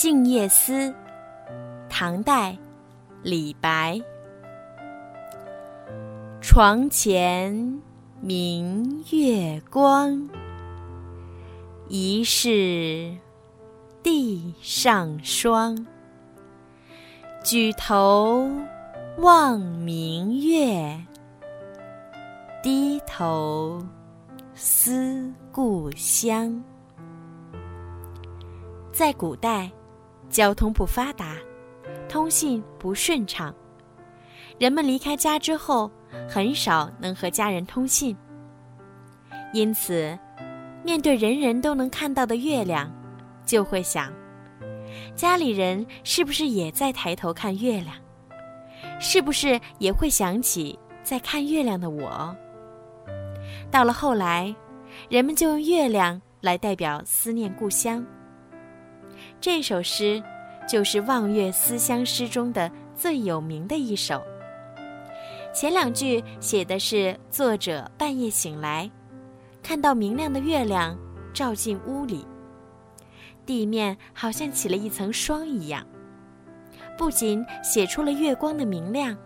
静夜思》，唐代，李白。床前明月光，疑是地上霜。举头望明月，低头思故乡。在古代，交通不发达，通信不顺畅，人们离开家之后，很少能和家人通信。因此，面对人人都能看到的月亮，就会想：家里人是不是也在抬头看月亮？是不是也会想起在看月亮的我？到了后来，人们就用月亮来代表思念故乡。这首诗就是《望月思乡》诗中的最有名的一首。前两句写的是作者半夜醒来，看到明亮的月亮照进屋里，地面好像起了一层霜一样，不仅写出了月光的明亮，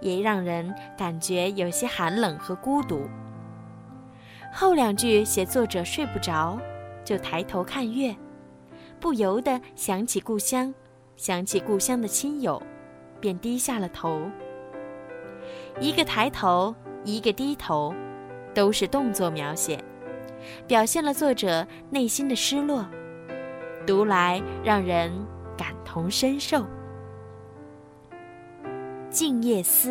也让人感觉有些寒冷和孤独。后两句写作者睡不着，就抬头看月。不由得想起故乡，想起故乡的亲友，便低下了头。一个抬头，一个低头，都是动作描写，表现了作者内心的失落，读来让人感同身受。《静夜思》，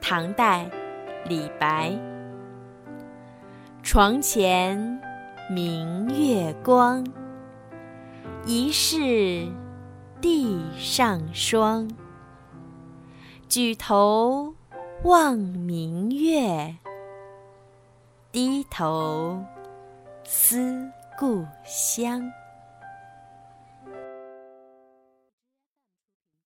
唐代，李白。床前明月光。疑是地上霜。举头望明月，低头思故乡。